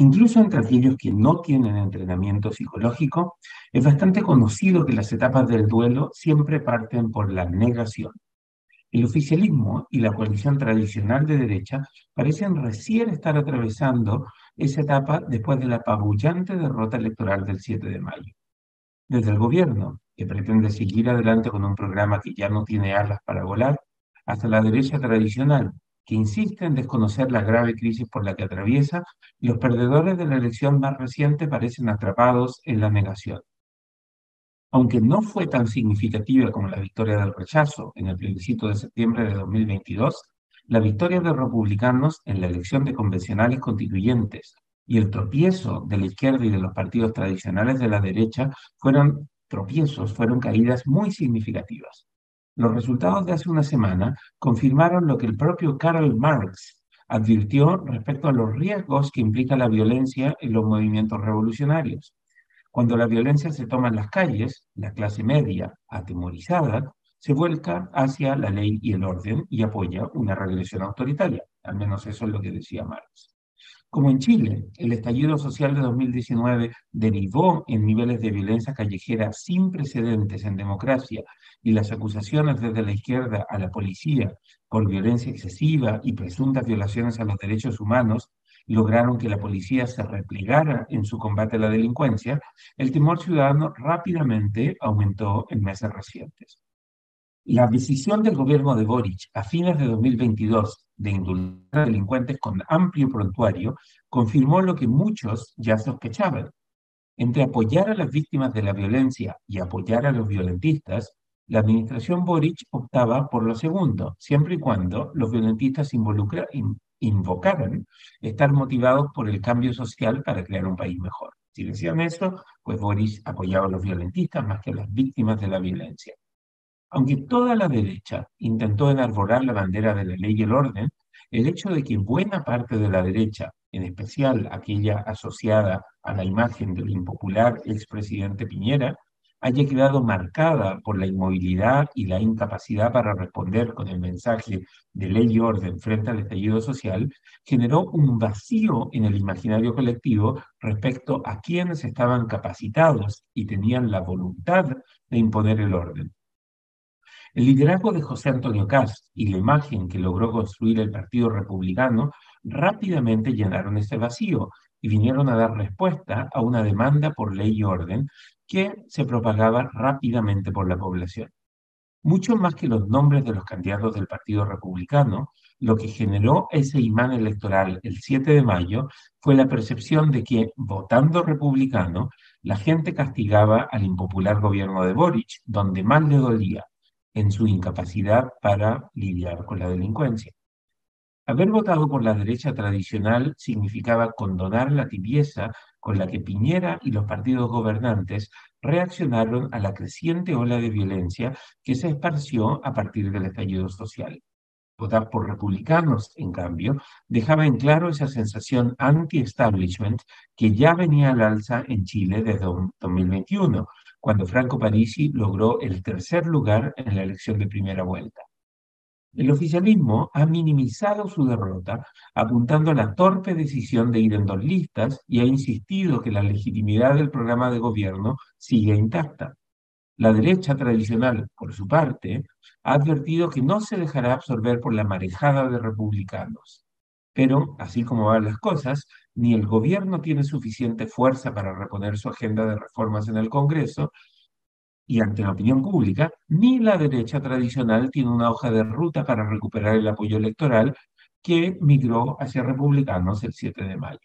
Incluso entre aquellos que no tienen entrenamiento psicológico, es bastante conocido que las etapas del duelo siempre parten por la negación. El oficialismo y la coalición tradicional de derecha parecen recién estar atravesando esa etapa después de la apabullante derrota electoral del 7 de mayo. Desde el gobierno, que pretende seguir adelante con un programa que ya no tiene alas para volar, hasta la derecha tradicional, que insiste en desconocer la grave crisis por la que atraviesa, los perdedores de la elección más reciente parecen atrapados en la negación. Aunque no fue tan significativa como la victoria del rechazo en el plebiscito de septiembre de 2022, la victoria de republicanos en la elección de convencionales constituyentes y el tropiezo de la izquierda y de los partidos tradicionales de la derecha fueron tropiezos, fueron caídas muy significativas. Los resultados de hace una semana confirmaron lo que el propio Karl Marx advirtió respecto a los riesgos que implica la violencia en los movimientos revolucionarios. Cuando la violencia se toma en las calles, la clase media, atemorizada, se vuelca hacia la ley y el orden y apoya una regresión autoritaria. Al menos eso es lo que decía Marx. Como en Chile, el estallido social de 2019 derivó en niveles de violencia callejera sin precedentes en democracia y las acusaciones desde la izquierda a la policía por violencia excesiva y presuntas violaciones a los derechos humanos lograron que la policía se replegara en su combate a la delincuencia, el temor ciudadano rápidamente aumentó en meses recientes. La decisión del gobierno de Boric a fines de 2022 de indultar a delincuentes con amplio prontuario confirmó lo que muchos ya sospechaban. Entre apoyar a las víctimas de la violencia y apoyar a los violentistas, la administración Boric optaba por lo segundo, siempre y cuando los violentistas invocaran estar motivados por el cambio social para crear un país mejor. Si decían eso, pues Boric apoyaba a los violentistas más que a las víctimas de la violencia. Aunque toda la derecha intentó enarborar la bandera de la ley y el orden, el hecho de que buena parte de la derecha, en especial aquella asociada a la imagen del impopular expresidente Piñera, haya quedado marcada por la inmovilidad y la incapacidad para responder con el mensaje de ley y orden frente al estallido social, generó un vacío en el imaginario colectivo respecto a quienes estaban capacitados y tenían la voluntad de imponer el orden. El liderazgo de José Antonio Cast y la imagen que logró construir el Partido Republicano rápidamente llenaron ese vacío y vinieron a dar respuesta a una demanda por ley y orden que se propagaba rápidamente por la población. Mucho más que los nombres de los candidatos del Partido Republicano, lo que generó ese imán electoral el 7 de mayo fue la percepción de que, votando republicano, la gente castigaba al impopular gobierno de Boric, donde más le dolía, en su incapacidad para lidiar con la delincuencia. Haber votado por la derecha tradicional significaba condonar la tibieza con la que Piñera y los partidos gobernantes reaccionaron a la creciente ola de violencia que se esparció a partir del estallido social. Votar por republicanos, en cambio, dejaba en claro esa sensación anti-establishment que ya venía al alza en Chile desde 2021, cuando Franco Parisi logró el tercer lugar en la elección de primera vuelta. El oficialismo ha minimizado su derrota apuntando a la torpe decisión de ir en dos listas y ha insistido que la legitimidad del programa de gobierno sigue intacta. La derecha tradicional, por su parte, ha advertido que no se dejará absorber por la marejada de republicanos. Pero, así como van las cosas, ni el gobierno tiene suficiente fuerza para reponer su agenda de reformas en el Congreso, y ante la opinión pública, ni la derecha tradicional tiene una hoja de ruta para recuperar el apoyo electoral que migró hacia republicanos el 7 de mayo.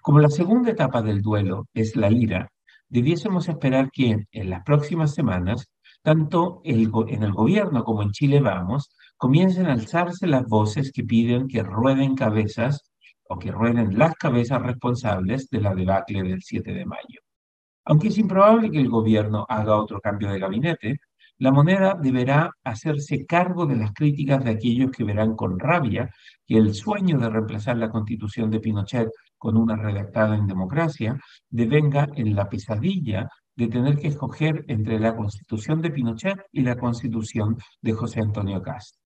Como la segunda etapa del duelo es la ira, debiésemos esperar que en las próximas semanas, tanto en el gobierno como en Chile Vamos, comiencen a alzarse las voces que piden que rueden cabezas o que rueden las cabezas responsables de la debacle del 7 de mayo. Aunque es improbable que el gobierno haga otro cambio de gabinete, la moneda deberá hacerse cargo de las críticas de aquellos que verán con rabia que el sueño de reemplazar la constitución de Pinochet con una redactada en democracia devenga en la pesadilla de tener que escoger entre la constitución de Pinochet y la constitución de José Antonio Cast.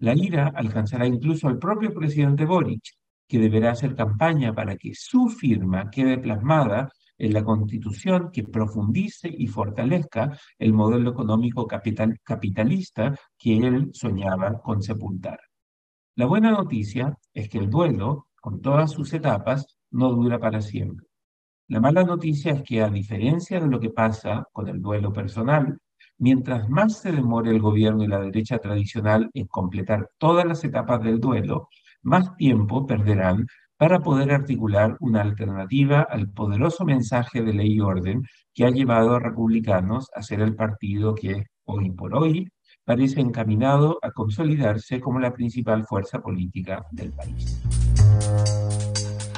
La ira alcanzará incluso al propio presidente Boric, que deberá hacer campaña para que su firma quede plasmada en la Constitución que profundice y fortalezca el modelo económico capitalista que él soñaba con sepultar. La buena noticia es que el duelo, con todas sus etapas, no dura para siempre. La mala noticia es que, a diferencia de lo que pasa con el duelo personal, mientras más se demore el gobierno y la derecha tradicional en completar todas las etapas del duelo, más tiempo perderán para poder articular una alternativa al poderoso mensaje de ley y orden que ha llevado a republicanos a ser el partido que hoy por hoy parece encaminado a consolidarse como la principal fuerza política del país.